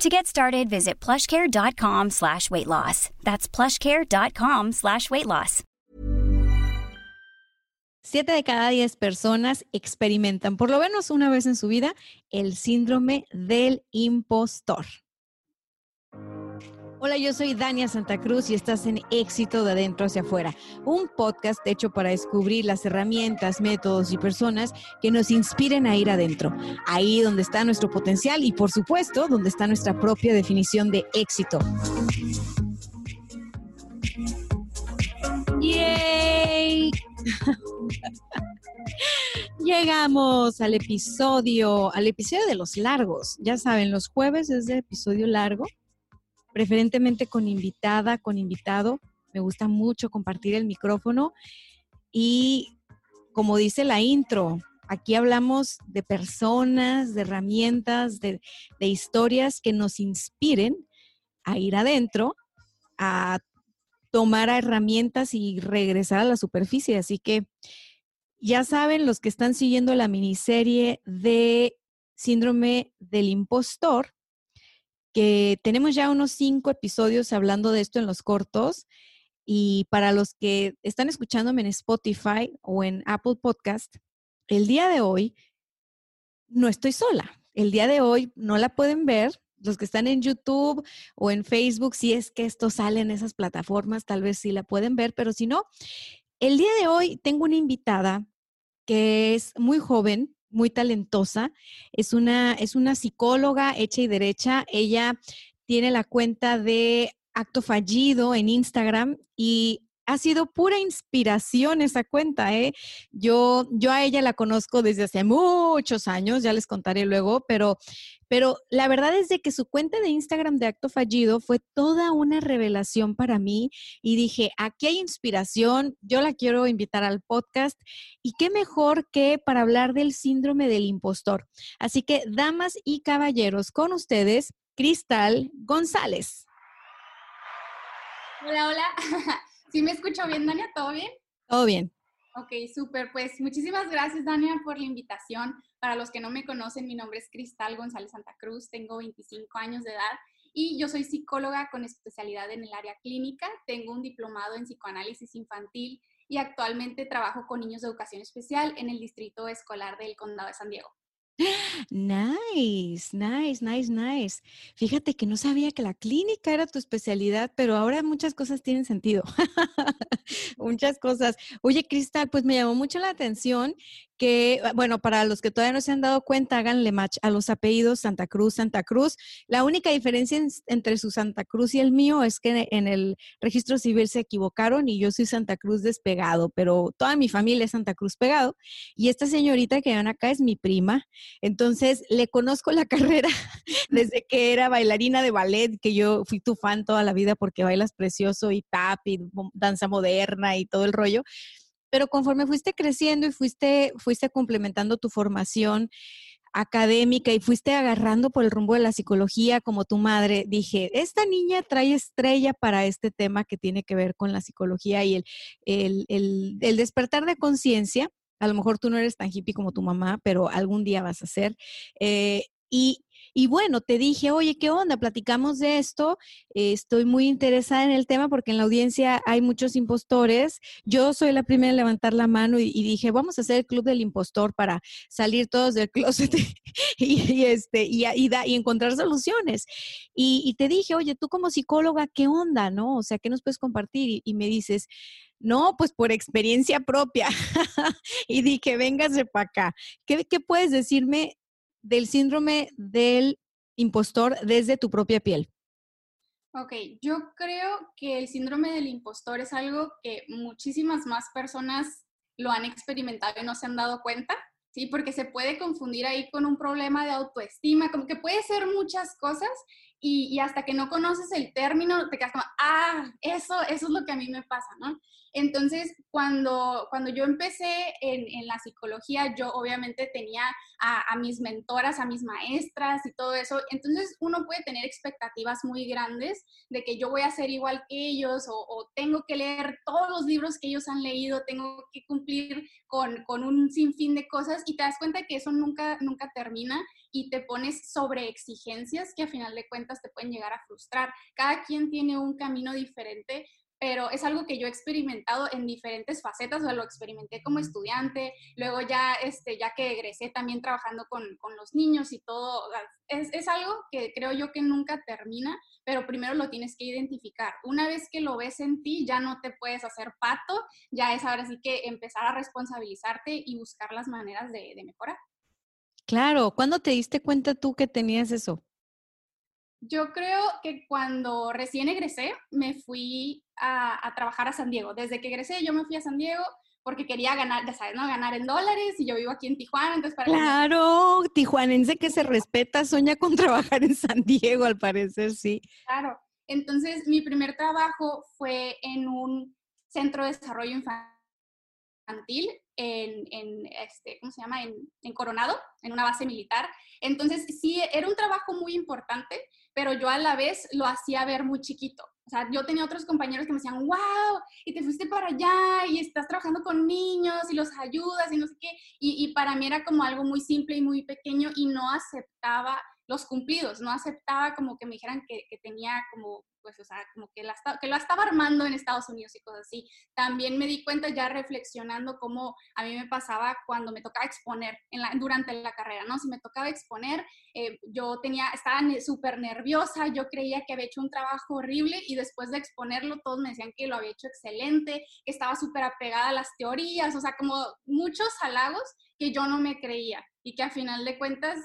To get started, visit plushcare.com slash weight loss. That's plushcare.com slash weight loss. Siete de cada diez personas experimentan, por lo menos una vez en su vida, el síndrome del impostor. Hola, yo soy Dania Santa Cruz y estás en Éxito de Adentro hacia Afuera, un podcast hecho para descubrir las herramientas, métodos y personas que nos inspiren a ir adentro, ahí donde está nuestro potencial y por supuesto donde está nuestra propia definición de éxito. ¡Yay! Llegamos al episodio, al episodio de los largos. Ya saben, los jueves es de episodio largo preferentemente con invitada, con invitado. Me gusta mucho compartir el micrófono y como dice la intro, aquí hablamos de personas, de herramientas, de, historias que nos inspiren a ir adentro, a tomar herramientas y regresar a la superficie. Así que ya saben los que están siguiendo la miniserie de síndrome del impostor, que tenemos ya unos cinco episodios hablando de esto en los cortos. Y para los que están escuchándome en Spotify o en Apple Podcast, el día de hoy no estoy sola. El día de hoy no la pueden ver. Los que están en YouTube o en Facebook, si es que esto sale en esas plataformas, tal vez sí la pueden ver, pero si no, el día de hoy tengo una invitada que es muy joven, muy talentosa. Es una, es una psicóloga hecha y derecha. Ella tiene la cuenta de Acto Fallido en Instagram y ha sido pura inspiración esa cuenta, ¿eh? Yo, yo a ella la conozco desde hace muchos años, ya les contaré luego, pero, pero la verdad es de que su cuenta de Instagram de Acto Fallido fue toda una revelación para mí y dije, aquí hay inspiración, yo la quiero invitar al podcast y qué mejor que para hablar del síndrome del impostor. Así que, damas y caballeros, con ustedes, Cristal González. Hola, hola. ¿Sí me escucho bien, Dania? ¿Todo bien? Todo bien. Ok, súper. Pues muchísimas gracias, Dania, por la invitación. Para los que no me conocen, mi nombre es Cristal González Santa Cruz, tengo 25 años de edad y yo soy psicóloga con especialidad en el área clínica. Tengo un diplomado en psicoanálisis infantil y actualmente trabajo con niños de educación especial en el Distrito Escolar del Condado de San Diego. Nice, nice, nice, nice. Fíjate que no sabía que la clínica era tu especialidad, pero ahora muchas cosas tienen sentido. muchas cosas. Oye, Cristal, pues me llamó mucho la atención que, ah, bueno, para los que todavía no se han dado cuenta, háganle match a los apellidos Santa Cruz, Santa Cruz. La única diferencia entre su Santa Cruz y el mío es que en el registro civil se equivocaron y yo soy Santa Cruz despegado, pero toda mi familia es Santa Cruz pegado. Y esta señorita que ven acá es mi prima. Entonces, le conozco la carrera desde que era bailarina de ballet, que yo fui tu fan toda la vida porque bailas precioso y tap y danza moderna y todo el rollo pero conforme fuiste creciendo y fuiste, fuiste complementando tu formación académica y fuiste agarrando por el rumbo de la psicología como tu madre, dije, esta niña trae estrella para este tema que tiene que ver con la psicología y el, el, despertar de conciencia. A lo mejor tú no eres tan hippie como tu mamá, pero algún día vas a ser. Eh, y, y bueno, te dije, oye, ¿qué onda? Platicamos de esto. Eh, estoy muy interesada en el tema porque en la audiencia hay muchos impostores. Yo soy la primera en levantar la mano y, dije, vamos a hacer el club del impostor para salir todos del closet y, este, y, encontrar soluciones. Y, te dije, oye, tú como psicóloga, ¿qué onda? ¿No? O sea, ¿qué nos puedes compartir? Y, me dices, no, pues por experiencia propia. y dije, véngase para acá. ¿Qué, ¿Qué, puedes decirme del síndrome del impostor desde tu propia piel? Ok, yo creo que el síndrome del impostor es algo que muchísimas más personas lo han experimentado y no se han dado cuenta, ¿sí? Porque se puede confundir ahí con un problema de autoestima, como que puede ser muchas cosas y, hasta que no conoces el término, te quedas como, ah, eso, eso es lo que a mí me pasa, ¿no? Entonces, cuando, cuando yo empecé en, en la psicología, yo obviamente tenía a, mis mentoras, a mis maestras y todo eso. Entonces, uno puede tener expectativas muy grandes de que yo voy a ser igual que ellos o, o tengo que leer todos los libros que ellos han leído, tengo que cumplir con, con un sinfín de cosas y te das cuenta que eso nunca, nunca termina y te pones sobre exigencias que a final de cuentas te pueden llegar a frustrar. Cada quien tiene un camino diferente, pero es algo que yo he experimentado en diferentes facetas, o sea, lo experimenté como estudiante, luego ya, este, ya que egresé también trabajando con, con los niños y todo, es, es, algo que creo yo que nunca termina, pero primero lo tienes que identificar. Una vez que lo ves en ti, ya no te puedes hacer pato, ya es ahora sí que empezar a responsabilizarte y buscar las maneras de, de mejorar. Claro, ¿cuándo te diste cuenta tú que tenías eso? Yo creo que cuando recién egresé, me fui a, trabajar a San Diego. Desde que egresé, yo me fui a San Diego porque quería ganar, ya sabes, ¿no? Ganar en dólares y yo vivo aquí en Tijuana, entonces para Claro, tijuanense que se respeta, sueña con trabajar en San Diego, al parecer, sí. Claro. Entonces, mi primer trabajo fue en un centro de desarrollo infantil en, en este, ¿cómo se llama? En, en Coronado, en una base militar. Entonces, sí, era un trabajo muy importante pero yo a la vez lo hacía ver muy chiquito. O sea, yo tenía otros compañeros que me decían, wow, y te fuiste para allá y estás trabajando con niños y los ayudas y no sé qué. Y, y para mí era como algo muy simple y muy pequeño y no aceptaba los cumplidos, no aceptaba como que me dijeran que, que tenía como pues, o sea, como que, la, que lo estaba armando en Estados Unidos y cosas así. También me di cuenta ya reflexionando cómo a mí me pasaba cuando me tocaba exponer en la, durante la carrera, ¿no? Si me tocaba exponer, eh, yo tenía, estaba súper nerviosa, yo creía que había hecho un trabajo horrible y después de exponerlo todos me decían que lo había hecho excelente, que estaba súper apegada a las teorías, o sea, como muchos halagos que yo no me creía y que a final de cuentas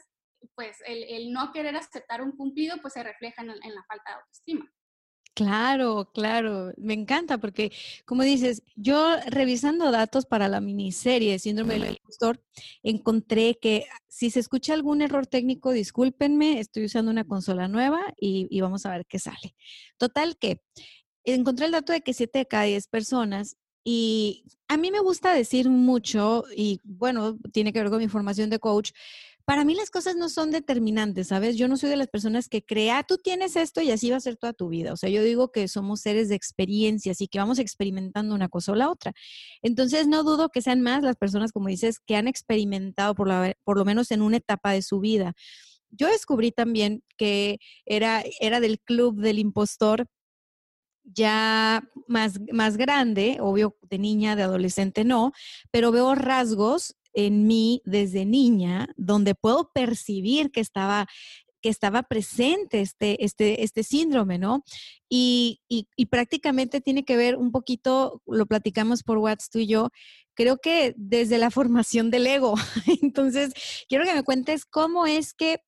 pues el, no querer aceptar un cumplido, pues se refleja en, en, la falta de autoestima. Claro, claro, me encanta porque, como dices, yo revisando datos para la miniserie Síndrome del Impostor, encontré que si se escucha algún error técnico, discúlpenme, estoy usando una consola nueva y, y vamos a ver qué sale. Total que encontré el dato de que 7 de cada 10 personas y a mí me gusta decir mucho, y bueno, tiene que ver con mi formación de coach, para mí las cosas no son determinantes, ¿sabes? Yo no soy de las personas que crea, tú tienes esto y así va a ser toda tu vida. O sea, yo digo que somos seres de experiencias y que vamos experimentando una cosa o la otra. Entonces, no dudo que sean más las personas, como dices, que han experimentado por, por lo menos en una etapa de su vida. Yo descubrí también que era, era del club del impostor ya más, más grande, obvio de niña, de adolescente no, pero veo rasgos en mí desde niña, donde puedo percibir que estaba que estaba presente este, este, este síndrome, ¿no? Y, y, prácticamente tiene que ver un poquito, lo platicamos por WhatsApp tú y yo, creo que desde la formación del ego. Entonces, quiero que me cuentes cómo es que,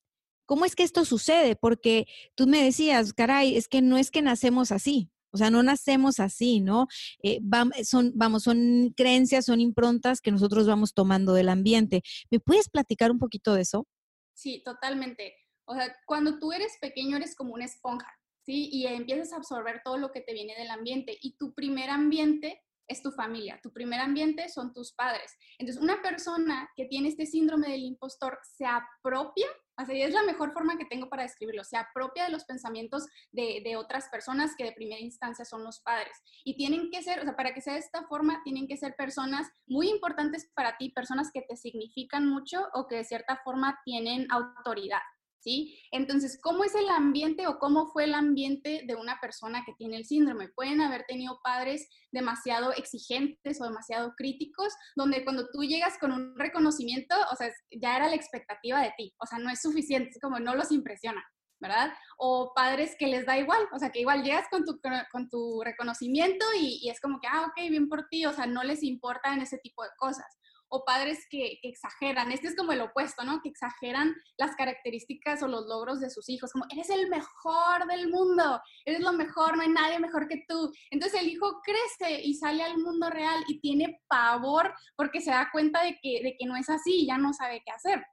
cómo es que esto sucede, porque tú me decías, caray, es que no es que nacemos así, o sea, no nacemos así, ¿no? Eh, son, vamos, son creencias, son improntas que nosotros vamos tomando del ambiente. ¿Me puedes platicar un poquito de eso? Sí, totalmente. O sea, cuando tú eres pequeño eres como una esponja, ¿sí? Y empiezas a absorber todo lo que te viene del ambiente. Y tu primer ambiente es tu familia, tu primer ambiente son tus padres. Entonces, una persona que tiene este síndrome del impostor se apropia Así es la mejor forma que tengo para describirlo. Se apropia de los pensamientos de, de, otras personas que de primera instancia son los padres. Y tienen que ser, o sea, para que sea de esta forma, tienen que ser personas muy importantes para ti, personas que te significan mucho o que de cierta forma tienen autoridad. ¿Sí? Entonces, ¿cómo es el ambiente o cómo fue el ambiente de una persona que tiene el síndrome? Pueden haber tenido padres demasiado exigentes o demasiado críticos, donde cuando tú llegas con un reconocimiento, o sea, ya era la expectativa de ti, o sea, no es suficiente, es como no los impresiona. ¿verdad? O padres que les da igual, o sea, que igual llegas con tu, con tu reconocimiento y, y, es como que, ah, ok, bien por ti, o sea, no les importa en ese tipo de cosas o padres que, exageran. Este es como el opuesto, ¿no? Que exageran las características o los logros de sus hijos, como eres el mejor del mundo, eres lo mejor, no hay nadie mejor que tú. Entonces el hijo crece y sale al mundo real y tiene pavor porque se da cuenta de que, de que no es así ya no sabe qué hacer.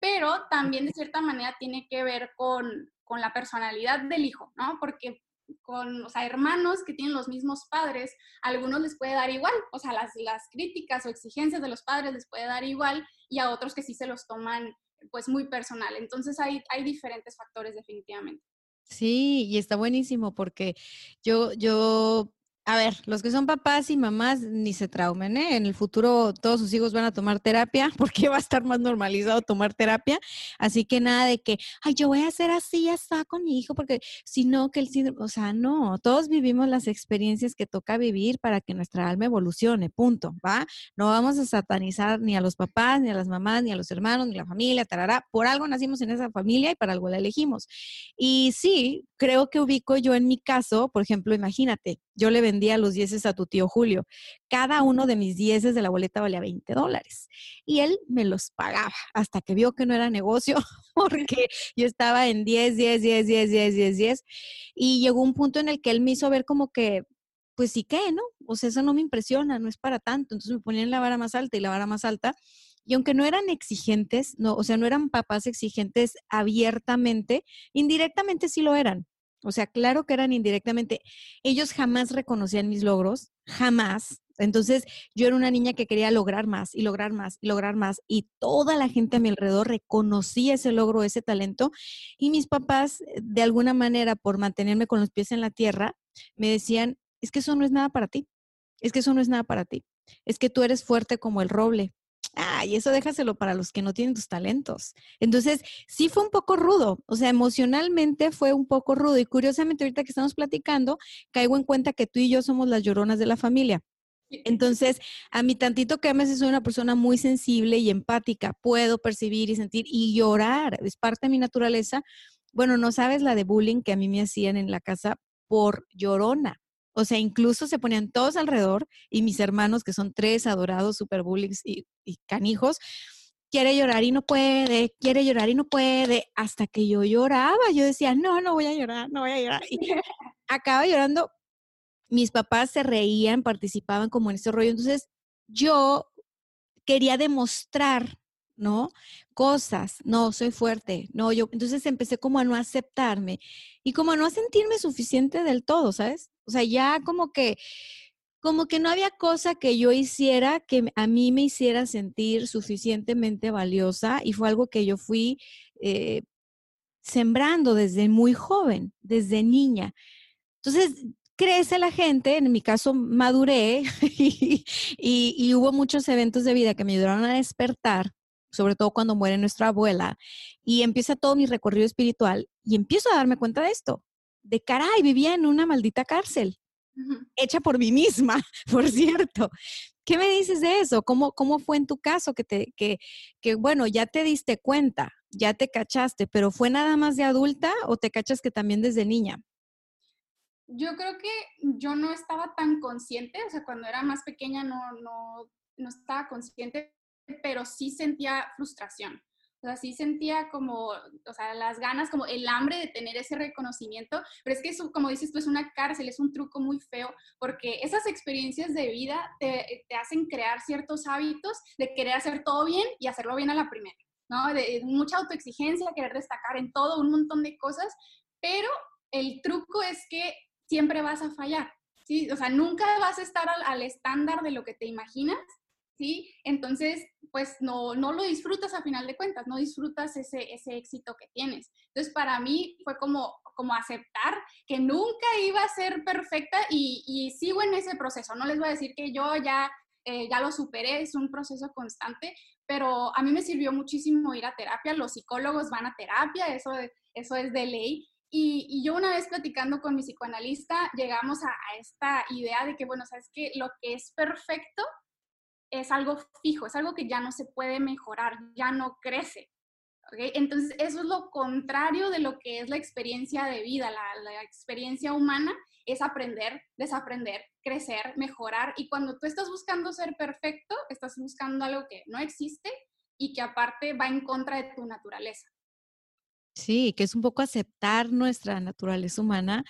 pero también de cierta manera tiene que ver con, con la personalidad del hijo, ¿no? Porque con, o sea, hermanos que tienen los mismos padres, a algunos les puede dar igual, o sea, las, las críticas o exigencias de los padres les puede dar igual y a otros que sí se los toman pues muy personal. Entonces hay, hay diferentes factores definitivamente. Sí, y está buenísimo porque yo, yo a ver, los que son papás y mamás ni se traumen, ¿eh? En el futuro todos sus hijos van a tomar terapia porque va a estar más normalizado tomar terapia. Así que nada de que, ay, yo voy a hacer así, está con mi hijo, porque si no, que el síndrome, o sea, no, todos vivimos las experiencias que toca vivir para que nuestra alma evolucione, punto, ¿va? No vamos a satanizar ni a los papás, ni a las mamás, ni a los hermanos, ni a la familia, tarará. Por algo nacimos en esa familia y para algo la elegimos. Y sí, creo que ubico yo en mi caso, por ejemplo, imagínate, yo le vendía los dieces a tu tío Julio. Cada uno de mis dieces de la boleta valía 20 dólares. Y él me los pagaba hasta que vio que no era negocio, porque yo estaba en 10, 10, 10, 10, 10, 10, 10. Y llegó un punto en el que él me hizo ver como que, pues sí que, ¿no? O sea, eso no me impresiona, no es para tanto. Entonces me ponían la vara más alta y la vara más alta. Y aunque no eran exigentes, no, o sea, no eran papás exigentes abiertamente, indirectamente sí lo eran. O sea, claro que eran indirectamente. Ellos jamás reconocían mis logros, jamás. Entonces, yo era una niña que quería lograr más y lograr más y lograr más. Y toda la gente a mi alrededor reconocía ese logro, ese talento. Y mis papás, eh, de alguna manera, por mantenerme con los pies en la tierra, me decían, es que eso no es nada para ti. Es que eso no es nada para ti. Es que tú eres fuerte como el roble. Ah, y eso déjaselo para los que no tienen tus talentos. Entonces, sí fue un poco rudo, o sea, emocionalmente fue un poco rudo. Y curiosamente, ahorita que estamos platicando, caigo en cuenta que tú y yo somos las lloronas de la familia. Entonces, a mí tantito que a veces soy una persona muy sensible y empática, puedo percibir y sentir y llorar, es parte de mi naturaleza. Bueno, no sabes la de bullying que a mí me hacían en la casa por llorona. O sea, incluso se ponían todos alrededor y mis hermanos, que son tres adorados super bullies y, canijos, quiere llorar y no puede, quiere llorar y no puede, hasta que yo lloraba. Yo decía, no, no voy a llorar, no voy a llorar. Y acaba llorando. Mis papás se reían, participaban como en ese rollo. Entonces, yo quería demostrar, ¿no? Cosas, no, soy fuerte, no, yo, entonces empecé como a no aceptarme y como a no sentirme suficiente del todo, ¿sabes? O sea, ya como que, como que no había cosa que yo hiciera que a mí me hiciera sentir suficientemente valiosa y fue algo que yo fui eh, sembrando desde muy joven, desde niña. Entonces, crece la gente, en mi caso maduré y, y, hubo muchos eventos de vida que me ayudaron a despertar, sobre todo cuando muere nuestra abuela, y empieza todo mi recorrido espiritual y empiezo a darme cuenta de esto de caray, vivía en una maldita cárcel, hecha por mí misma, por cierto. ¿Qué me dices de eso? ¿Cómo, cómo fue en tu caso que, te, que, que, bueno, ya te diste cuenta, ya te cachaste, pero fue nada más de adulta o te cachas que también desde niña? Yo creo que yo no estaba tan consciente, o sea, cuando era más pequeña no, no, no estaba consciente, pero sí sentía frustración. O sea, sí sentía como, o sea, las ganas, como el hambre de tener ese reconocimiento, pero es que eso, como dices tú, es una cárcel, es un truco muy feo, porque esas experiencias de vida te, te hacen crear ciertos hábitos de querer hacer todo bien y hacerlo bien a la primera, ¿no? De, mucha autoexigencia, querer destacar en todo, un montón de cosas, pero el truco es que siempre vas a fallar, ¿sí? O sea, nunca vas a estar al, al estándar de lo que te imaginas, ¿sí? Entonces, pues no, no lo disfrutas a final de cuentas, no disfrutas ese, ese éxito que tienes. Entonces, para mí fue como, como aceptar que nunca iba a ser perfecta y, y sigo en ese proceso. No les voy a decir que yo ya, eh, ya lo superé, es un proceso constante, pero a mí me sirvió muchísimo ir a terapia. Los psicólogos van a terapia, eso, eso es de ley. Y, y, yo una vez platicando con mi psicoanalista, llegamos a, a, esta idea de que, bueno, sabes que lo que es perfecto es algo fijo, es algo que ya no se puede mejorar, ya no crece. Entonces, eso es lo contrario de lo que es la experiencia de vida, la, la, experiencia humana es aprender, desaprender, crecer, mejorar. Y cuando tú estás buscando ser perfecto, estás buscando algo que no existe y que aparte va en contra de tu naturaleza. Sí, que es un poco aceptar nuestra naturaleza humana.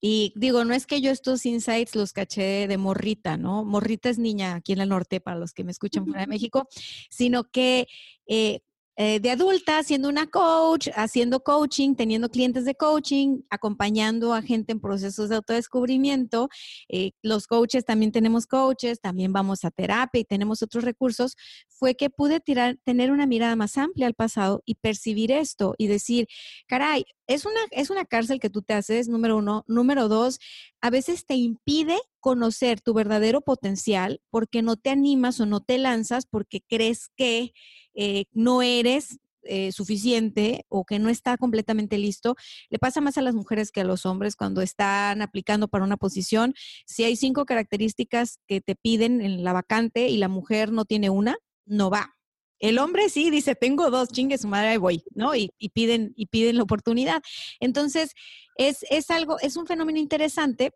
Y digo, no es que yo estos insights los caché de morrita, ¿no? Morrita es niña aquí en el norte, para los que me escuchan fuera de México, sino que eh, eh, de adulta, siendo una coach, haciendo coaching, teniendo clientes de coaching, acompañando a gente en procesos de autodescubrimiento. Eh, los coaches también tenemos coaches, también vamos a terapia y tenemos otros recursos. Fue que pude tirar, tener una mirada más amplia al pasado y percibir esto y decir, caray, es una, es una cárcel que tú te haces, número uno. Número dos, a veces te impide conocer tu verdadero potencial porque no te animas o no te lanzas porque crees que eh, no eres eh, suficiente o que no está completamente listo. Le pasa más a las mujeres que a los hombres cuando están aplicando para una posición. Si hay cinco características que te piden en la vacante y la mujer no tiene una, no va. El hombre sí dice, tengo dos, chingue su madre, ahí voy, ¿no? Y, piden, y piden la oportunidad. Entonces, es, es algo, es un fenómeno interesante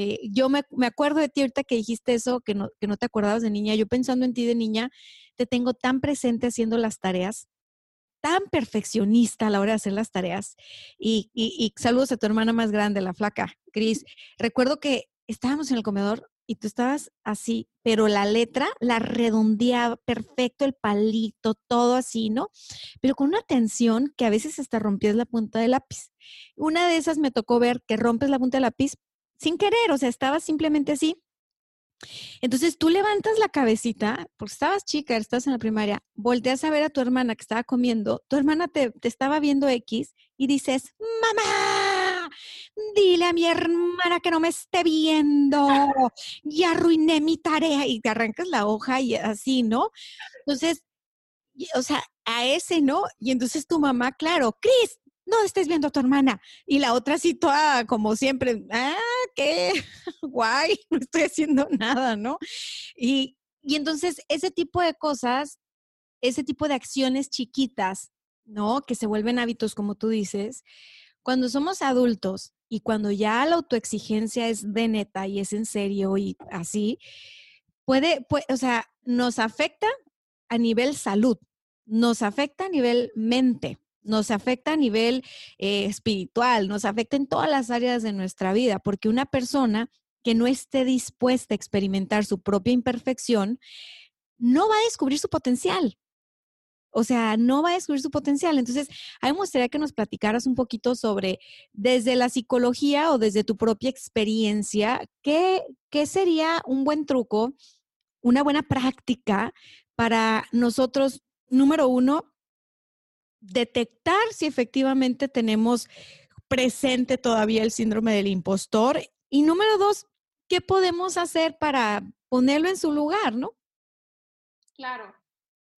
eh, yo me, me, acuerdo de ti ahorita que dijiste eso, que no, que no te acordabas de niña. Yo pensando en ti de niña, te tengo tan presente haciendo las tareas, tan perfeccionista a la hora de hacer las tareas. Y, y, saludos a tu hermana más grande, la flaca, Cris. Recuerdo que estábamos en el comedor y tú estabas así, pero la letra la redondeaba perfecto, el palito, todo así, ¿no? Pero con una tensión que a veces hasta rompías la punta del lápiz. Una de esas me tocó ver que rompes la punta del lápiz, sin querer, o sea, estabas simplemente así. Entonces tú levantas la cabecita, porque estabas chica, estás en la primaria, volteas a ver a tu hermana que estaba comiendo, tu hermana te, estaba viendo X y dices, mamá, dile a mi hermana que no me esté viendo, ya arruiné mi tarea y te arrancas la hoja y así, ¿no? Entonces, o sea, a ese, ¿no? Y entonces tu mamá, claro, Cris, no estés viendo a tu hermana. Y la otra sí toda como siempre, ah, qué guay, no estoy haciendo nada, ¿no? Y, y entonces ese tipo de cosas, ese tipo de acciones chiquitas, ¿no? Que se vuelven hábitos, como tú dices, cuando somos adultos y cuando ya la autoexigencia es de neta y es en serio y así, puede, puede o sea, nos afecta a nivel salud, nos afecta a nivel mente, nos afecta a nivel eh, espiritual, nos afecta en todas las áreas de nuestra vida, porque una persona que no esté dispuesta a experimentar su propia imperfección, no va a descubrir su potencial. O sea, no va a descubrir su potencial. Entonces, a mí me gustaría que nos platicaras un poquito sobre, desde la psicología o desde tu propia experiencia, qué, qué sería un buen truco, una buena práctica para nosotros, número uno, detectar si efectivamente tenemos presente todavía el síndrome del impostor. Y número dos, ¿qué podemos hacer para ponerlo en su lugar, no? Claro.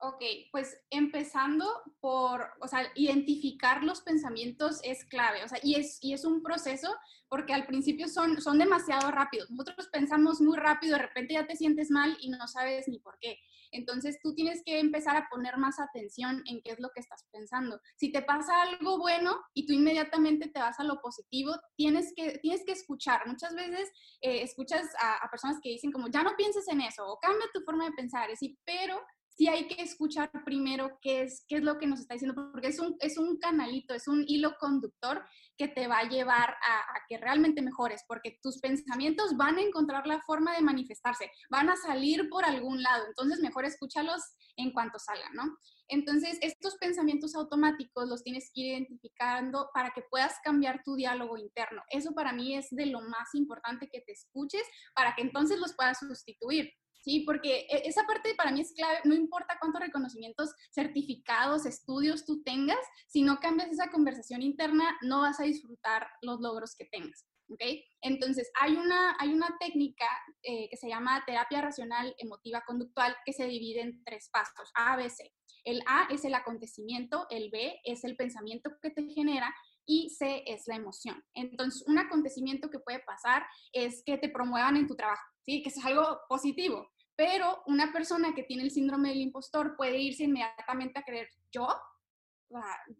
Ok, pues empezando por, o sea, identificar los pensamientos es clave, o sea, y es, y es un proceso porque al principio son, son demasiado rápidos. Nosotros pensamos muy rápido, de repente ya te sientes mal y no sabes ni por qué. Entonces tú tienes que empezar a poner más atención en qué es lo que estás pensando. Si te pasa algo bueno y tú inmediatamente te vas a lo positivo, tienes que, tienes que escuchar. Muchas veces eh, escuchas a, personas que dicen como, ya no pienses en eso o cambia tu forma de pensar, así, pero sí hay que escuchar primero qué es, qué es lo que nos está diciendo, porque es un, es un canalito, es un hilo conductor que te va a llevar a, que realmente mejores, porque tus pensamientos van a encontrar la forma de manifestarse, van a salir por algún lado, entonces mejor escúchalos en cuanto salgan, ¿no? Entonces, estos pensamientos automáticos los tienes que ir identificando para que puedas cambiar tu diálogo interno. Eso para mí es de lo más importante que te escuches para que entonces los puedas sustituir. ¿Sí? Porque e, esa parte para mí es clave, no importa cuántos reconocimientos, certificados, estudios tú tengas, si no cambias esa conversación interna, no vas a disfrutar los logros que tengas. ¿ok? Entonces, hay una, hay una técnica eh, que se llama terapia racional emotiva conductual que se divide en tres pasos, A, B, C. El A es el acontecimiento, el B es el pensamiento que te genera y C es la emoción. Entonces, un acontecimiento que puede pasar es que te promuevan en tu trabajo, ¿sí? Que es algo positivo. Pero una persona que tiene el síndrome del impostor puede irse inmediatamente a creer, yo,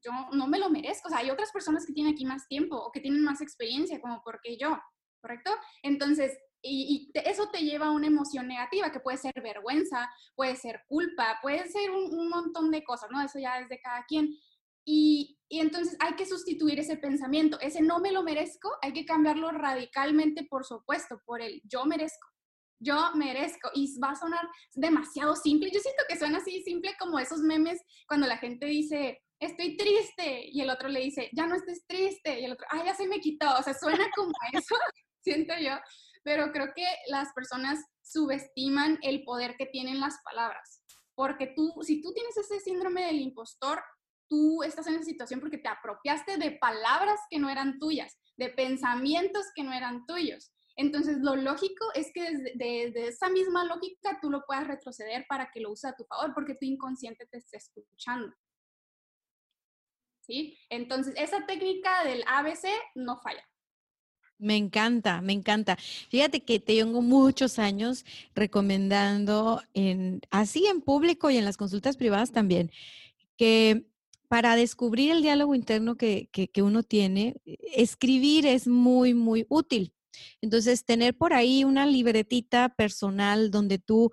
yo no me lo merezco. O sea, hay otras personas que tienen aquí más tiempo o que tienen más experiencia, como porque yo, ¿correcto? Entonces, y, eso te lleva a una emoción negativa, que puede ser vergüenza, puede ser culpa, puede ser un, un montón de cosas, ¿no? Eso ya es de cada quien. Y, entonces hay que sustituir ese pensamiento, ese no me lo merezco, hay que cambiarlo radicalmente, por supuesto, por el yo merezco. yo merezco. Y va a sonar demasiado simple. Yo siento que suena así simple como esos memes cuando la gente dice, estoy triste, y el otro le dice, ya no estés triste, y el otro, ah, ya se me quitó. O sea, suena como eso, siento yo. Pero creo que las personas subestiman el poder que tienen las palabras. Porque tú, si tú tienes ese síndrome del impostor, tú estás en esa situación porque te apropiaste de palabras que no eran tuyas, de pensamientos que no eran tuyos. Entonces, lo lógico es que desde, esa misma lógica tú lo puedas retroceder para que lo uses a tu favor, porque tu inconsciente te está escuchando. ¿Sí? Entonces, esa técnica del ABC no falla. Me encanta, me encanta. Fíjate que te tengo muchos años recomendando en, así en público y en las consultas privadas también, que para descubrir el diálogo interno que, que, uno tiene, escribir es muy, muy útil. Entonces, tener por ahí una libretita personal donde tú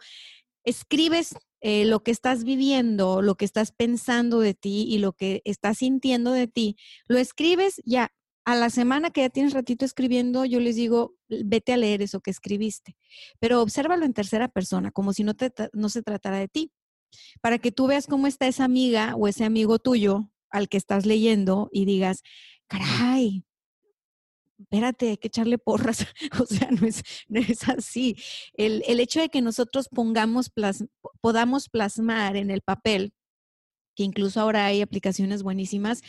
escribes eh, lo que estás viviendo, lo que estás pensando de ti y lo que estás sintiendo de ti, lo escribes ya. A la semana que ya tienes ratito escribiendo, yo les digo, vete a leer eso que escribiste, pero obsérvalo en tercera persona, como si no, te, no se tratara de ti, para que tú veas cómo está esa amiga o ese amigo tuyo al que estás leyendo y digas, caray, espérate, hay que echarle porras. o sea, no es, no es así. El, el, hecho de que nosotros pongamos, podamos plasmar en el papel, que incluso ahora hay aplicaciones buenísimas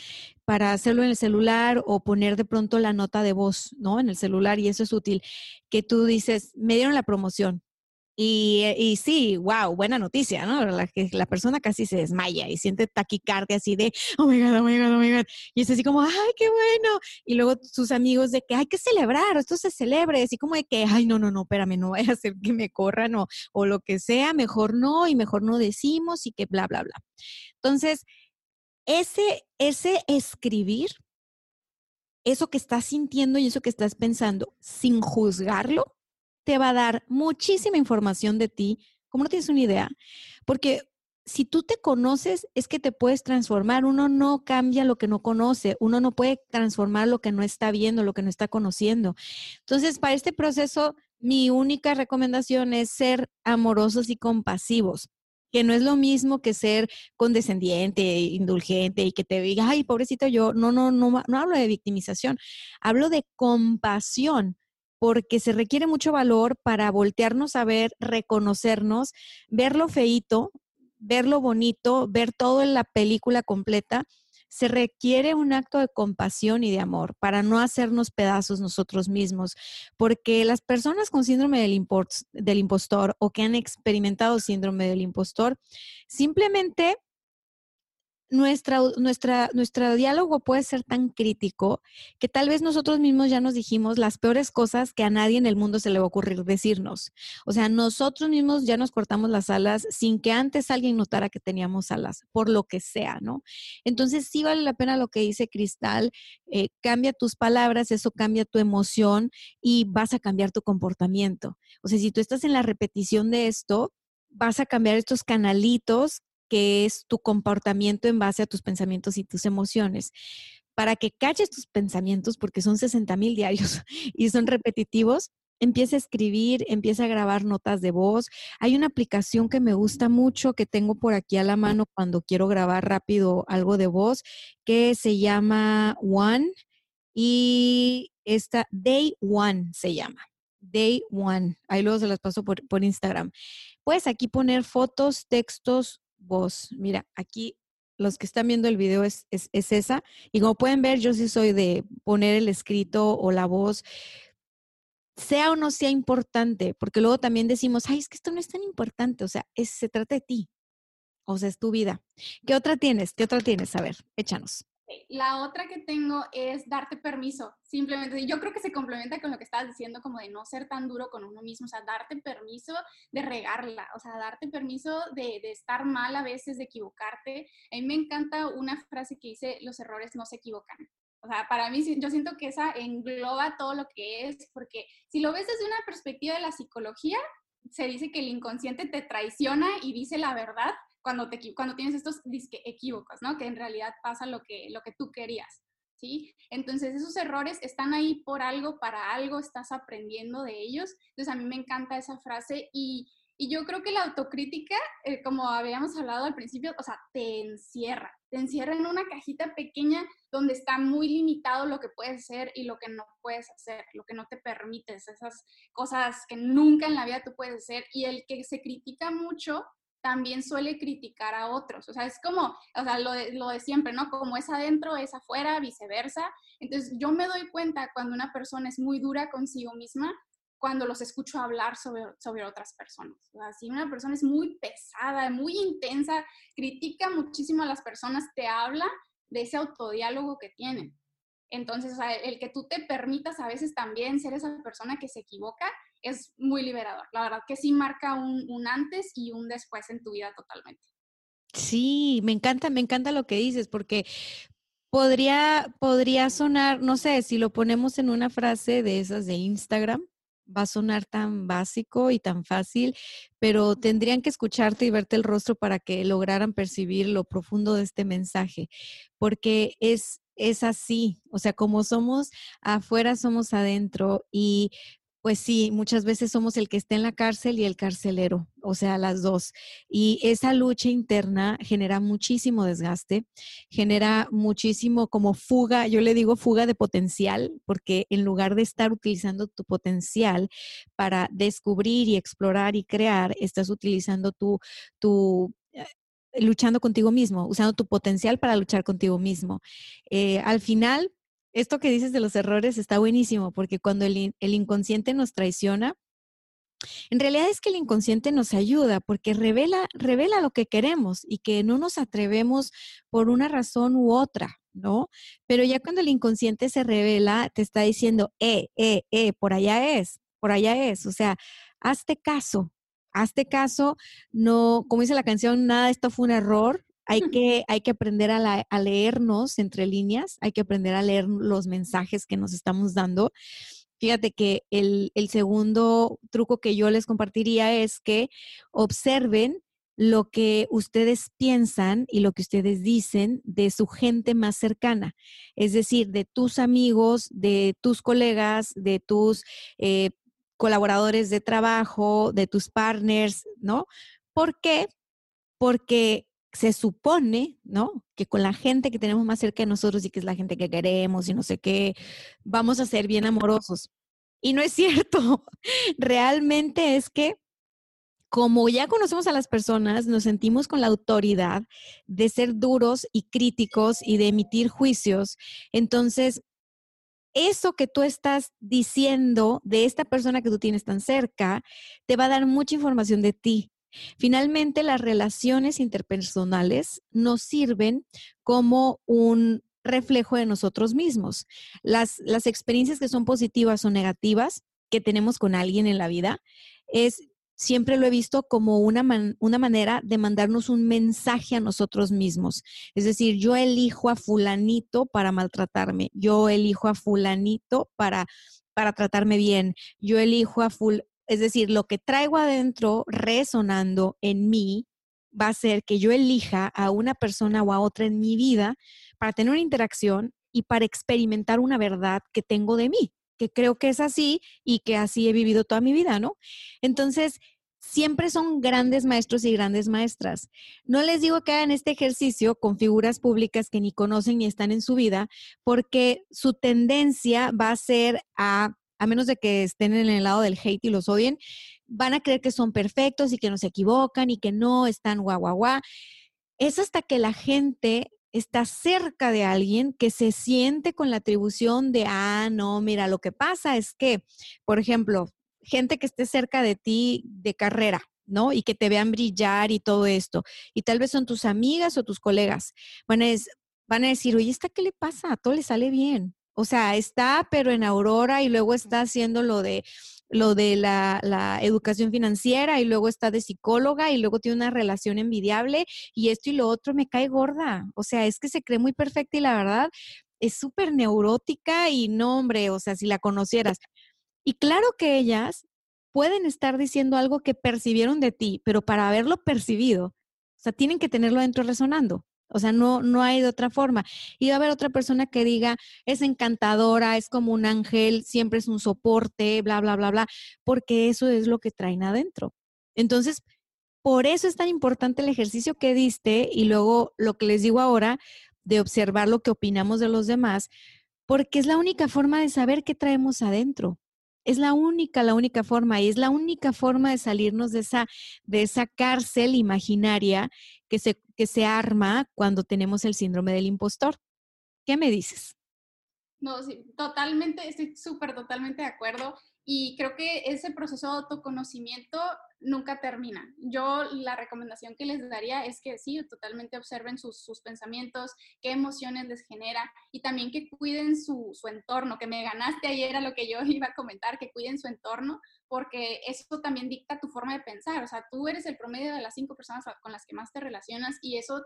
para hacerlo en el celular o poner de pronto la nota de voz, ¿no? En el celular y eso es útil, que tú dices, me dieron la promoción, y, y, sí, wow, buena noticia, ¿no? La, la persona casi se desmaya y siente taquicardia así de, oh my God, oh my God, oh my God. Y es así como, ay, qué bueno. Y luego sus amigos de que hay que celebrar, esto se celebre, así como de que, ay, no, no, no, espérame, no vaya a ser que me corran o, o lo que sea, mejor no y mejor no decimos y que bla, bla, bla. Entonces, ese, ese escribir, eso que estás sintiendo y eso que estás pensando, sin juzgarlo, te va a dar muchísima información de ti, como no tienes una idea, porque si tú te conoces, es que te puedes transformar. Uno no cambia lo que no conoce, uno no puede transformar lo que no está viendo, lo que no está conociendo. Entonces, para este proceso, mi única recomendación es ser amorosos y compasivos que no es lo mismo que ser condescendiente, indulgente y que te diga, ay, pobrecito yo, no, no, no, no hablo de victimización, hablo de compasión porque se requiere mucho valor para voltearnos a ver, reconocernos, ver lo feito, ver lo bonito, ver todo en la película completa. Se requiere un acto de compasión y de amor para no hacernos pedazos nosotros mismos, porque las personas con síndrome del, del impostor o que han experimentado síndrome del impostor simplemente nuestra, nuestro diálogo puede ser tan crítico que tal vez nosotros mismos ya nos dijimos las peores cosas que a nadie en el mundo se le va a ocurrir decirnos. O sea, nosotros mismos ya nos cortamos las alas sin que antes alguien notara que teníamos alas, por lo que sea, ¿no? Entonces sí vale la pena lo que dice Cristal, eh, cambia tus palabras, eso cambia tu emoción y vas a cambiar tu comportamiento. O sea, si tú estás en la repetición de esto, vas a cambiar estos canalitos que es tu comportamiento en base a tus pensamientos y tus emociones. Para que caches tus pensamientos, porque son 60 mil diarios y son repetitivos, empieza a escribir, empieza a grabar notas de voz. Hay una aplicación que me gusta mucho, que tengo por aquí a la mano cuando quiero grabar rápido algo de voz, que se llama One y esta Day One se llama. Day One. Ahí luego se las paso por, por Instagram. Puedes aquí poner fotos, textos, voz. Mira, aquí los que están viendo el video es, es, esa. Y como pueden ver, yo sí soy de poner el escrito o la voz, sea o no sea importante, porque luego también decimos, ay, es que esto no es tan importante, o sea, se trata de ti, o sea, es tu vida. ¿Qué otra tienes? ¿Qué otra tienes? A ver, échanos. La otra que tengo es darte permiso, simplemente. Yo creo que se complementa con lo que estabas diciendo, como de no ser tan duro con uno mismo, o sea, darte permiso de regarla, o sea, darte permiso de, de estar mal a veces, de equivocarte. A mí me encanta una frase que dice, los errores no se equivocan. O sea, para mí yo siento que esa engloba todo lo que es, porque si lo ves desde una perspectiva de la psicología, se dice que el inconsciente te traiciona y dice la verdad, cuando, te, cuando tienes estos disque equívocos, ¿no? Que en realidad pasa lo que, lo que tú querías. ¿sí? Entonces esos errores están ahí por algo, para algo, estás aprendiendo de ellos. Entonces a mí me encanta esa frase y, yo creo que la autocrítica, eh, como habíamos hablado al principio, o sea, te encierra, te encierra en una cajita pequeña donde está muy limitado lo que puedes hacer y lo que no puedes hacer, lo que no te permites, esas cosas que nunca en la vida tú puedes hacer. Y el que se critica mucho también suele criticar a otros. O sea, es como, o sea, lo de, lo siempre, ¿no? Como es adentro, es afuera, viceversa. Entonces, yo me doy cuenta cuando una persona es muy dura consigo misma, cuando los escucho hablar sobre, sobre otras personas. O sea, si una persona es muy pesada, muy intensa, critica muchísimo a las personas, te habla de ese autodiálogo que tienen. Entonces, o el que tú te permitas a veces también ser esa persona que se equivoca, es muy liberador. La verdad que sí marca un, antes y un después en tu vida totalmente. Sí, me encanta, me encanta lo que dices, porque podría, podría sonar, no sé, si lo ponemos en una frase de esas de Instagram, va a sonar tan básico y tan fácil, pero tendrían que escucharte y verte el rostro para que lograran percibir lo profundo de este mensaje, porque es, es así, o sea, como somos afuera, somos adentro y pues sí, muchas veces somos el que está en la cárcel y el carcelero, o sea, las dos. Y esa lucha interna genera muchísimo desgaste, genera muchísimo como fuga, yo le digo fuga de potencial, porque en lugar de estar utilizando tu potencial para descubrir y explorar y crear, estás utilizando tu, tu eh, luchando contigo mismo, usando tu potencial para luchar contigo mismo. Eh, al final, esto que dices de los errores está buenísimo, porque cuando el, inconsciente nos traiciona, en realidad es que el inconsciente nos ayuda porque revela, revela lo que queremos y que no nos atrevemos por una razón u otra, ¿no? Pero ya cuando el inconsciente se revela, te está diciendo, eh, eh, eh, por allá es, por allá es. O sea, hazte caso, hazte caso, no, como dice la canción, nada esto fue un error, hay que, hay que aprender a, leernos entre líneas, hay que aprender a leer los mensajes que nos estamos dando. Fíjate que el, el segundo truco que yo les compartiría es que observen lo que ustedes piensan y lo que ustedes dicen de su gente más cercana, es decir, de tus amigos, de tus colegas, de tus eh, colaboradores de trabajo, de tus partners, ¿no? ¿Por qué? Porque se supone, ¿no? Que con la gente que tenemos más cerca de nosotros y que es la gente que queremos y no sé qué, vamos a ser bien amorosos. Y no es cierto. Realmente es que como ya conocemos a las personas, nos sentimos con la autoridad de ser duros y críticos y de emitir juicios. Entonces, eso que tú estás diciendo de esta persona que tú tienes tan cerca, te va a dar mucha información de ti. Finalmente, las relaciones interpersonales nos sirven como un reflejo de nosotros mismos. Las, las experiencias que son positivas o negativas que tenemos con alguien en la vida es siempre lo he visto como una, una, manera de mandarnos un mensaje a nosotros mismos. Es decir, yo elijo a fulanito para maltratarme, yo elijo a fulanito para, para tratarme bien, yo elijo a ful es decir, lo que traigo adentro resonando en mí va a ser que yo elija a una persona o a otra en mi vida para tener una interacción y para experimentar una verdad que tengo de mí, que creo que es así y que así he vivido toda mi vida, ¿no? Entonces, siempre son grandes maestros y grandes maestras. No les digo que hagan este ejercicio con figuras públicas que ni conocen ni están en su vida, porque su tendencia va a ser a a menos de que estén en el lado del hate y los odien, van a creer que son perfectos y que no se equivocan y que no están guau, guau, guau. Es hasta que la gente está cerca de alguien que se siente con la atribución de, ah, no, mira, lo que pasa es que, por ejemplo, gente que esté cerca de ti de carrera, ¿no? Y que te vean brillar y todo esto. Y tal vez son tus amigas o tus colegas. Van a, van a decir, oye, ¿esta qué le pasa? Todo le sale bien. O sea, está, pero en Aurora y luego está haciendo lo de lo de la, educación financiera y luego está de psicóloga y luego tiene una relación envidiable y esto y lo otro me cae gorda. O sea, es que se cree muy perfecta y la verdad es súper neurótica y no, hombre, o sea, si la conocieras. Y claro que ellas pueden estar diciendo algo que percibieron de ti, pero para haberlo percibido, o sea, tienen que tenerlo dentro resonando. O sea, no, no hay de otra forma. Y va a haber otra persona que diga, es encantadora, es como un ángel, siempre es un soporte, bla, bla, bla, bla, porque eso es lo que traen adentro. Entonces, por eso es tan importante el ejercicio que diste y luego lo que les digo ahora de observar lo que opinamos de los demás, porque es la única forma de saber qué traemos adentro. Es la única, la única forma y es la única forma de salirnos de esa, de esa cárcel imaginaria que se, que se arma cuando tenemos el síndrome del impostor. ¿Qué me dices? No, totalmente, estoy súper totalmente de acuerdo y creo que ese proceso de autoconocimiento nunca termina. Yo la recomendación que les daría es que sí, totalmente observen sus, pensamientos, qué emociones les genera y también que cuiden su, su, entorno, que me ganaste ayer a lo que yo iba a comentar, que cuiden su entorno, porque eso también dicta tu forma de pensar. O sea, tú eres el promedio de las cinco personas con las que más te relacionas y eso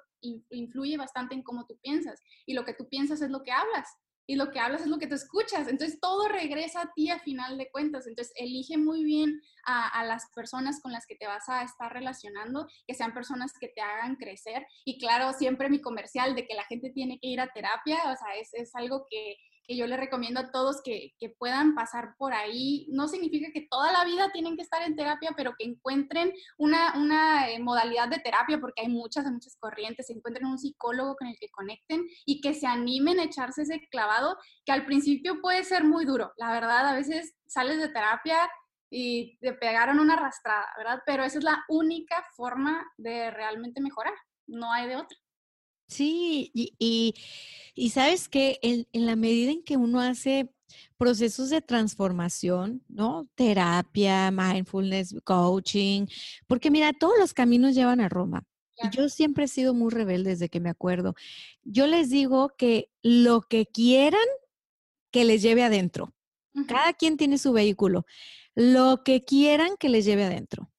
influye bastante en cómo tú piensas. Y lo que tú piensas es lo que hablas y lo que hablas es lo que te escuchas. Entonces todo regresa a ti a final de cuentas. Entonces elige muy bien a, las personas con las que te vas a estar relacionando, que sean personas que te hagan crecer. Y claro, siempre mi comercial de que la gente tiene que ir a terapia, o sea, es, es algo que, que yo le recomiendo a todos que, que, puedan pasar por ahí. No significa que toda la vida tienen que estar en terapia, pero que encuentren una, una eh, modalidad de terapia, porque hay muchas, muchas corrientes, encuentren un psicólogo con el que conecten y que se animen a echarse ese clavado, que al principio puede ser muy duro. La verdad, a veces sales de terapia y te pegaron una arrastrada, ¿verdad? Pero esa es la única forma de realmente mejorar, no hay de otra. Sí, y, y, sabes que en, en, la medida en que uno hace procesos de transformación, ¿no? Terapia, mindfulness, coaching, porque mira, todos los caminos llevan a Roma. Y yo siempre he sido muy rebelde desde que me acuerdo. Yo les digo que lo que quieran, que les lleve adentro. Cada quien tiene su vehículo. Lo que quieran, que les lleve adentro.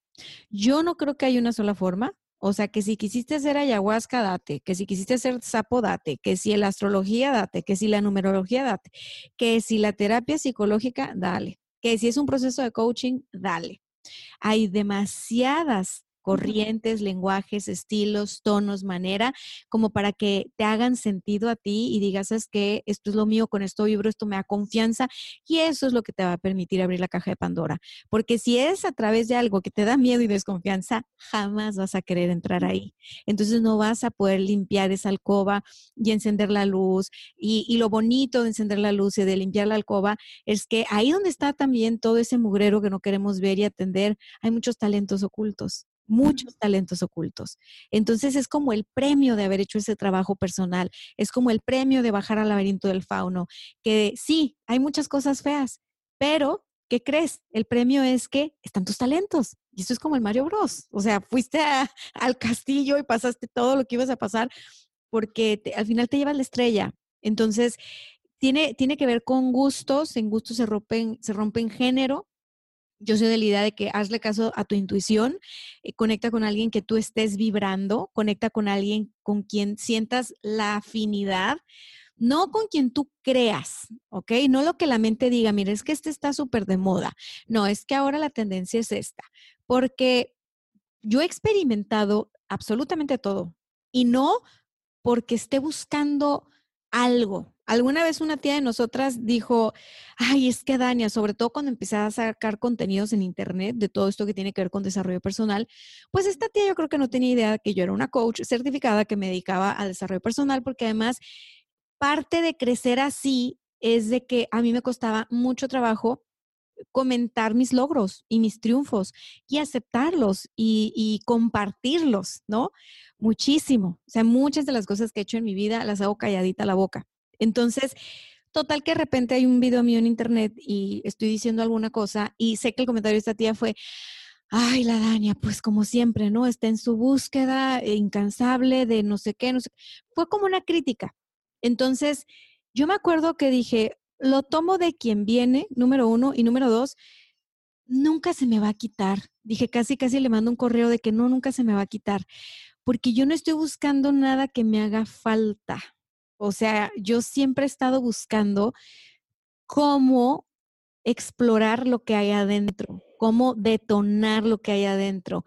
Yo no creo que haya una sola forma. O sea, que si quisiste hacer ayahuasca, date, que si quisiste hacer sapo, date, que si la astrología, date, que si la numerología, date, que si la terapia psicológica, dale, que si es un proceso de coaching, dale. Hay demasiadas corrientes, lenguajes, estilos, tonos, manera, como para que te hagan sentido a ti y digas, es que esto es lo mío, con esto vibro, esto me da confianza y eso es lo que te va a permitir abrir la caja de Pandora. Porque si es a través de algo que te da miedo y desconfianza, jamás vas a querer entrar ahí. Entonces no vas a poder limpiar esa alcoba y encender la luz. Y, y lo bonito de encender la luz y de limpiar la alcoba es que ahí donde está también todo ese mugrero que no queremos ver y atender, hay muchos talentos ocultos muchos talentos ocultos. Entonces es como el premio de haber hecho ese trabajo personal, es como el premio de bajar al laberinto del fauno, que sí, hay muchas cosas feas, pero ¿qué crees? El premio es que están tus talentos. Y eso es como el Mario Bros. O sea, fuiste al castillo y pasaste todo lo que ibas a pasar porque al final te llevas la estrella. Entonces, tiene, tiene que ver con gustos, en gustos se rompen, se rompen género, yo soy de la idea de que hazle caso a tu intuición, eh, conecta con alguien que tú estés vibrando, conecta con alguien con quien sientas la afinidad, no con quien tú creas, ¿ok? No lo que la mente diga, mira, es que este está súper de moda. No, es que ahora la tendencia es esta, porque yo he experimentado absolutamente todo y no porque esté buscando algo, Alguna vez una tía de nosotras dijo, ay, es que Dania, sobre todo cuando empecé a sacar contenidos en internet de todo esto que tiene que ver con desarrollo personal, pues esta tía yo creo que no tenía idea que yo era una coach certificada que me dedicaba al desarrollo personal, porque además parte de crecer así es de que a mí me costaba mucho trabajo comentar mis logros y mis triunfos y aceptarlos y, compartirlos, ¿no? Muchísimo. O sea, muchas de las cosas que he hecho en mi vida las hago calladita la boca. Entonces, total que de repente hay un video mío en internet y estoy diciendo alguna cosa y sé que el comentario de esta tía fue, ay, la Dania, pues como siempre, ¿no? Está en su búsqueda incansable de no sé qué, no sé. Fue como una crítica. Entonces, yo me acuerdo que dije, lo tomo de quien viene, número uno, y número dos, nunca se me va a quitar. Dije, casi, casi le mando un correo de que no, nunca se me va a quitar, porque yo no estoy buscando nada que me haga falta. O sea, yo siempre he estado buscando cómo explorar lo que hay adentro, cómo detonar lo que hay adentro.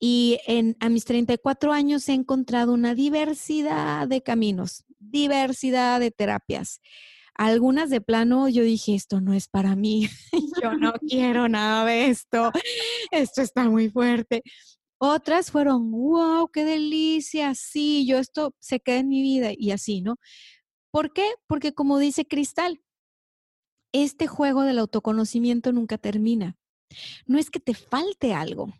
Y en, a mis 34 años he encontrado una diversidad de caminos, diversidad de terapias. Algunas de plano yo dije, esto no es para mí, yo no quiero nada de esto, esto está muy fuerte. Otras fueron, wow, qué delicia, sí, yo esto se queda en mi vida y así, ¿no? ¿Por qué? Porque como dice Cristal, este juego del autoconocimiento nunca termina. No es que te falte algo,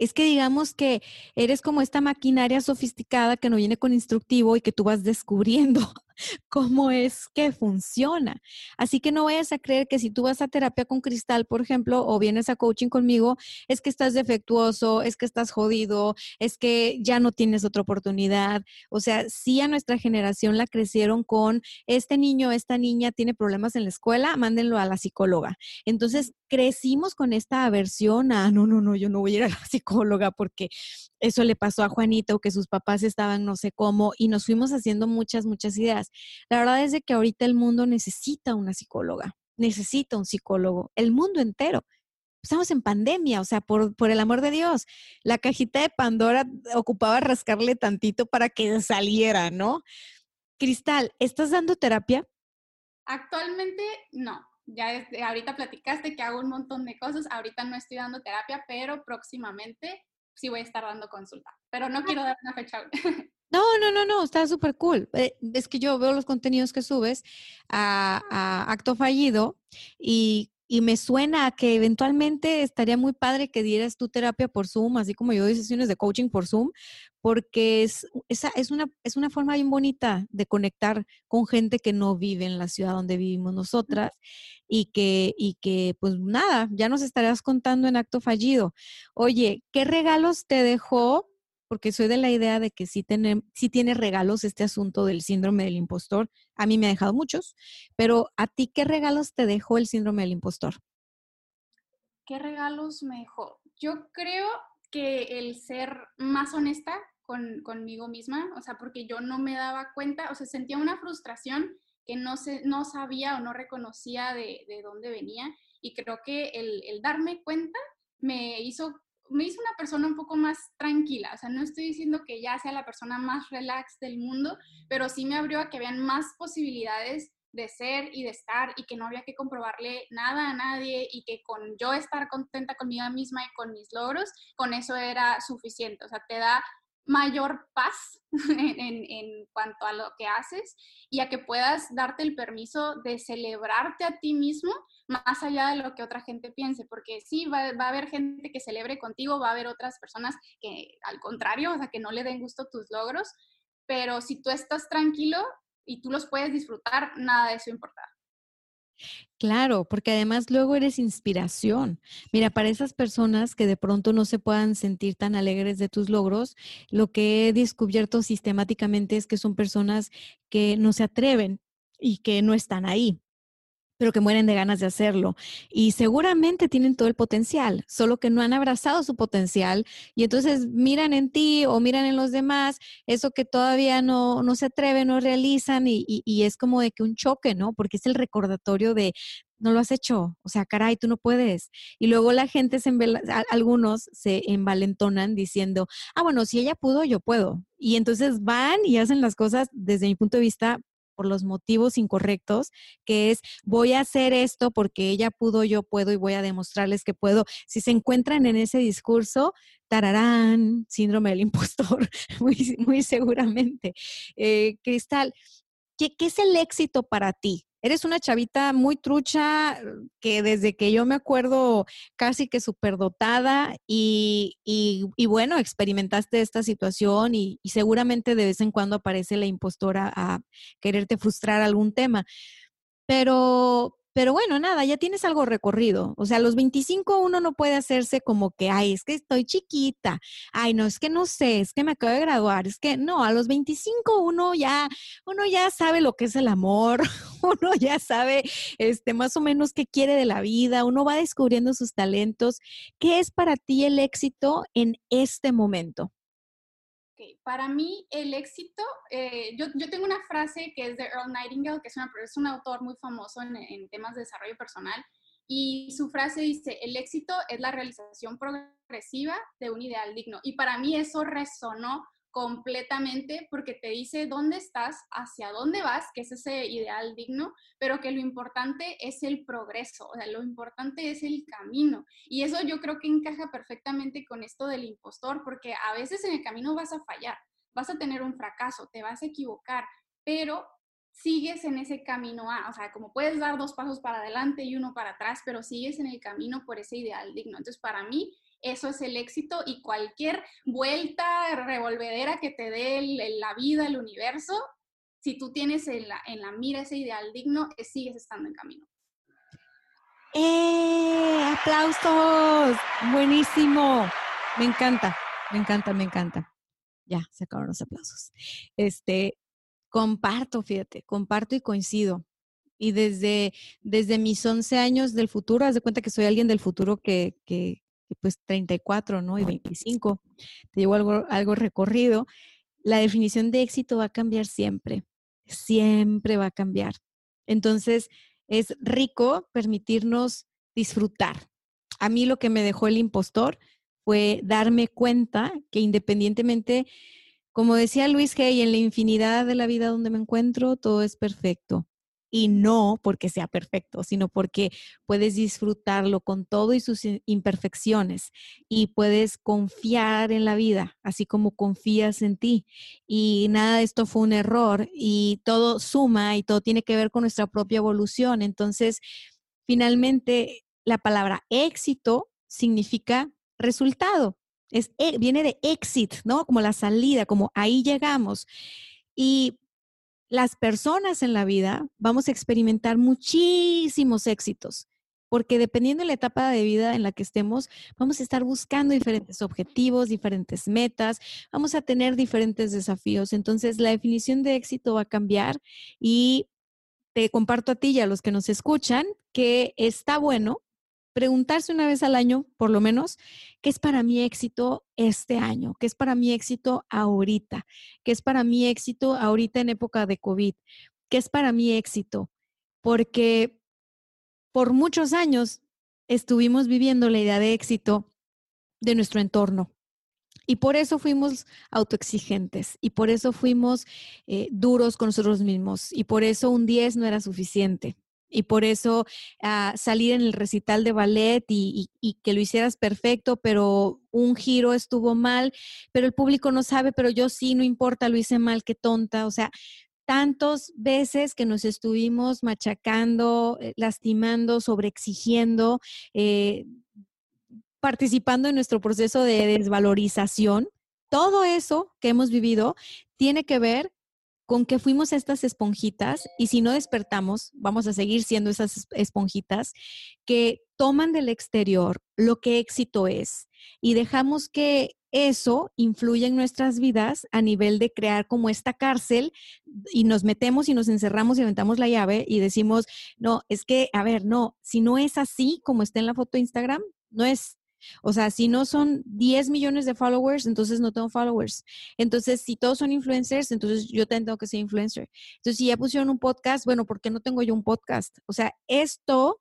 es que digamos que eres como esta maquinaria sofisticada que no viene con instructivo y que tú vas descubriendo cómo es que funciona. Así que no vayas a creer que si tú vas a terapia con cristal, por ejemplo, o vienes a coaching conmigo, es que estás defectuoso, es que estás jodido, es que ya no tienes otra oportunidad. O sea, sí a nuestra generación la crecieron con este niño, esta niña tiene problemas en la escuela, mándenlo a la psicóloga. Entonces, crecimos con esta aversión a, no, no, no, yo no voy a ir a la psicóloga porque eso le pasó a Juanito, que sus papás estaban no sé cómo, y nos fuimos haciendo muchas, muchas ideas. La verdad es de que ahorita el mundo necesita una psicóloga, necesita un psicólogo, el mundo entero. Estamos en pandemia, o sea, por, por el amor de Dios, la cajita de Pandora ocupaba rascarle tantito para que saliera, ¿no? Cristal, ¿estás dando terapia? Actualmente no. Ya ahorita platicaste que hago un montón de cosas. Ahorita no estoy dando terapia, pero próximamente sí voy a estar dando consulta, pero no quiero dar una fecha. No, no, no, no, está súper cool. Eh, es que yo veo los contenidos que subes a, a Acto Fallido y, y, me suena a que eventualmente estaría muy padre que dieras tu terapia por Zoom, así como yo doy sesiones de coaching por Zoom, porque es, esa, es, una, es una forma bien bonita de conectar con gente que no vive en la ciudad donde vivimos nosotras y que, y que pues nada, ya nos estarás contando en acto fallido. Oye, ¿qué regalos te dejó? Porque soy de la idea de que sí tiene, sí tiene regalos este asunto del síndrome del impostor. A mí me ha dejado muchos, pero ¿a ti qué regalos te dejó el síndrome del impostor? ¿Qué regalos me dejó? Yo creo que el ser más honesta con, conmigo misma, o sea, porque yo no me daba cuenta, o sea, sentía una frustración que no, se, no sabía o no reconocía de, de dónde venía. Y creo que el, el, darme cuenta me hizo, me hizo una persona un poco más tranquila. O sea, no estoy diciendo que ya sea la persona más relax del mundo, pero sí me abrió a que vean más posibilidades de ser y de estar y que no había que comprobarle nada a nadie y que con yo estar contenta conmigo misma y con mis logros, con eso era suficiente. O sea, te da mayor paz en, cuanto a lo que haces y a que puedas darte el permiso de celebrarte a ti mismo más allá de lo que otra gente piense, porque sí, va, va, a haber gente que celebre contigo, va a haber otras personas que al contrario, o sea, que no le den gusto tus logros, pero si tú estás tranquilo y tú los puedes disfrutar, nada de eso importa. Claro, porque además luego eres inspiración. Mira, para esas personas que de pronto no se puedan sentir tan alegres de tus logros, lo que he descubierto sistemáticamente es que son personas que no se atreven y que no están ahí pero que mueren de ganas de hacerlo. Y seguramente tienen todo el potencial, solo que no han abrazado su potencial y entonces miran en ti o miran en los demás eso que todavía no, no se atreven, no realizan y, es como de que un choque, ¿no? Porque es el recordatorio de, no lo has hecho, o sea, caray, tú no puedes. Y luego la gente, se algunos se envalentonan diciendo, ah, bueno, si ella pudo, yo puedo. Y entonces van y hacen las cosas desde mi punto de vista por los motivos incorrectos, que es voy a hacer esto porque ella pudo, yo puedo y voy a demostrarles que puedo. Si se encuentran en ese discurso, tararán, síndrome del impostor, muy, seguramente. Eh, Cristal, ¿qué, ¿qué es el éxito para ti? Eres una chavita muy trucha que desde que yo me acuerdo casi que superdotada y, y, bueno, experimentaste esta situación y, y, seguramente de vez en cuando aparece la impostora a quererte frustrar algún tema. Pero, pero bueno, nada, ya tienes algo recorrido. O sea, a los 25 uno no puede hacerse como que, ay, es que estoy chiquita, ay, no, es que no sé, es que me acabo de graduar, es que no, a los 25 uno ya, uno ya sabe lo que es el amor, uno ya sabe este, más o menos qué quiere de la vida, uno va descubriendo sus talentos. ¿Qué es para ti el éxito en este momento? Para mí el éxito, eh, yo, yo, tengo una frase que es de Earl Nightingale, que es, una, es un autor muy famoso en, en, temas de desarrollo personal, y su frase dice, el éxito es la realización progresiva de un ideal digno. Y para mí eso resonó completamente porque te dice dónde estás, hacia dónde vas, que es ese ideal digno, pero que lo importante es el progreso, o sea, lo importante es el camino. Y eso yo creo que encaja perfectamente con esto del impostor, porque a veces en el camino vas a fallar, vas a tener un fracaso, te vas a equivocar, pero sigues en ese camino A, o sea, como puedes dar dos pasos para adelante y uno para atrás, pero sigues en el camino por ese ideal digno. Entonces, para mí, eso es el éxito y cualquier vuelta revolvedera que te dé la vida, el universo, si tú tienes en la, mira ese ideal digno, eh, sigues estando en camino. ¡Eh! ¡Aplausos! Buenísimo. Me encanta, me encanta, me encanta. Ya, se acabaron los aplausos. Este, comparto, fíjate, comparto y coincido. Y desde, desde mis 11 años del futuro, haz de cuenta que soy alguien del futuro que, pues 34, ¿no? Y 25, te llevo algo, algo recorrido. La definición de éxito va a cambiar siempre, siempre va a cambiar. Entonces, es rico permitirnos disfrutar. A mí lo que me dejó el impostor fue darme cuenta que independientemente, como decía Luis Hay, en la infinidad de la vida donde me encuentro, todo es perfecto y no porque sea perfecto, sino porque puedes disfrutarlo con todo y sus imperfecciones y puedes confiar en la vida, así como confías en ti. Y nada de esto fue un error y todo suma y todo tiene que ver con nuestra propia evolución. Entonces, finalmente, la palabra éxito significa resultado. Es, e, viene de exit, ¿no? Como la salida, como ahí llegamos. Y las personas en la vida vamos a experimentar muchísimos éxitos, porque dependiendo de la etapa de vida en la que estemos, vamos a estar buscando diferentes objetivos, diferentes metas, vamos a tener diferentes desafíos. Entonces, la definición de éxito va a cambiar y te comparto a ti y a los que nos escuchan que está bueno preguntarse una vez al año, por lo menos, ¿qué es para mí éxito este año? ¿Qué es para mí éxito ahorita? ¿Qué es para mí éxito ahorita en época de COVID? ¿Qué es para mí éxito? Porque por muchos años estuvimos viviendo la idea de éxito de nuestro entorno. Y por eso fuimos autoexigentes y por eso fuimos eh, duros con nosotros mismos y por eso un 10 no era suficiente y por eso ah, salir en el recital de ballet y, que lo hicieras perfecto, pero un giro estuvo mal, pero el público no sabe, pero yo sí, no importa, lo hice mal, qué tonta. O sea, tantas veces que nos estuvimos machacando, eh, lastimando, sobreexigiendo, eh, participando en nuestro proceso de desvalorización. Todo eso que hemos vivido tiene que ver con que fuimos estas esponjitas y si no despertamos, vamos a seguir siendo esas esponjitas que toman del exterior lo que éxito es y dejamos que eso influya en nuestras vidas a nivel de crear como esta cárcel y nos metemos y nos encerramos y aventamos la llave y decimos, no, es que, a ver, no, si no es así como está en la foto de Instagram, no es o sea, si no son 10 millones de followers, entonces no tengo followers. Entonces, si todos son influencers, entonces yo tengo que ser influencer. Entonces, si ya pusieron un podcast, bueno, ¿por qué no tengo yo un podcast? O sea, esto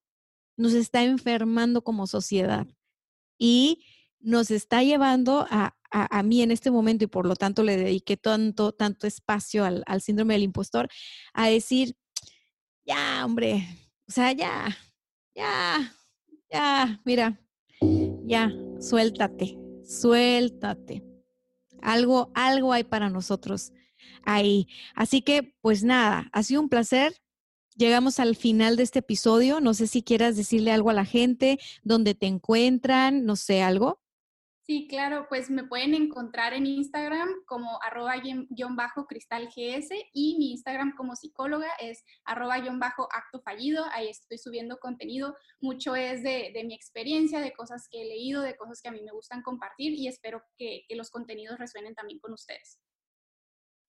nos está enfermando como sociedad y nos está llevando a, a, mí en este momento, y por lo tanto le dediqué tanto, tanto espacio al, al síndrome del impostor, a decir, ya, hombre, o sea, ya, ya, ya, mira, ya, suéltate, suéltate. Algo, algo hay para nosotros ahí. Así que, pues nada, ha sido un placer. Llegamos al final de este episodio. No sé si quieras decirle algo a la gente, dónde te encuentran, no sé, algo. Sí, claro, pues me pueden encontrar en Instagram como arroba guion bajo cristal GS y mi Instagram como psicóloga es arroba guion bajo acto fallido. Ahí estoy subiendo contenido. Mucho es de, mi experiencia, de cosas que he leído, de cosas que a mí me gustan compartir y espero que, que los contenidos resuenen también con ustedes.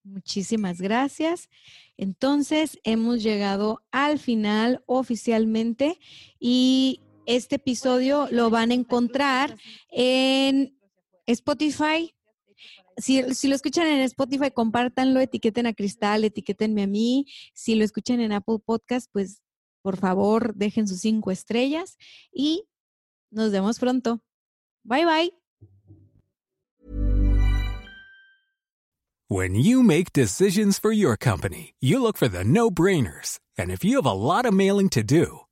Muchísimas gracias. Entonces, hemos llegado al final oficialmente y este episodio lo van a encontrar en Spotify. Si, lo escuchan en Spotify, compártanlo, etiqueten a Cristal, etiquetenme a mí. Si lo escuchan en Apple Podcast, pues Por favor, dejen sus cinco estrellas y nos vemos pronto. Bye bye. When you make decisions for your company, you look for the no-brainers. And if you have a lot of mailing to do,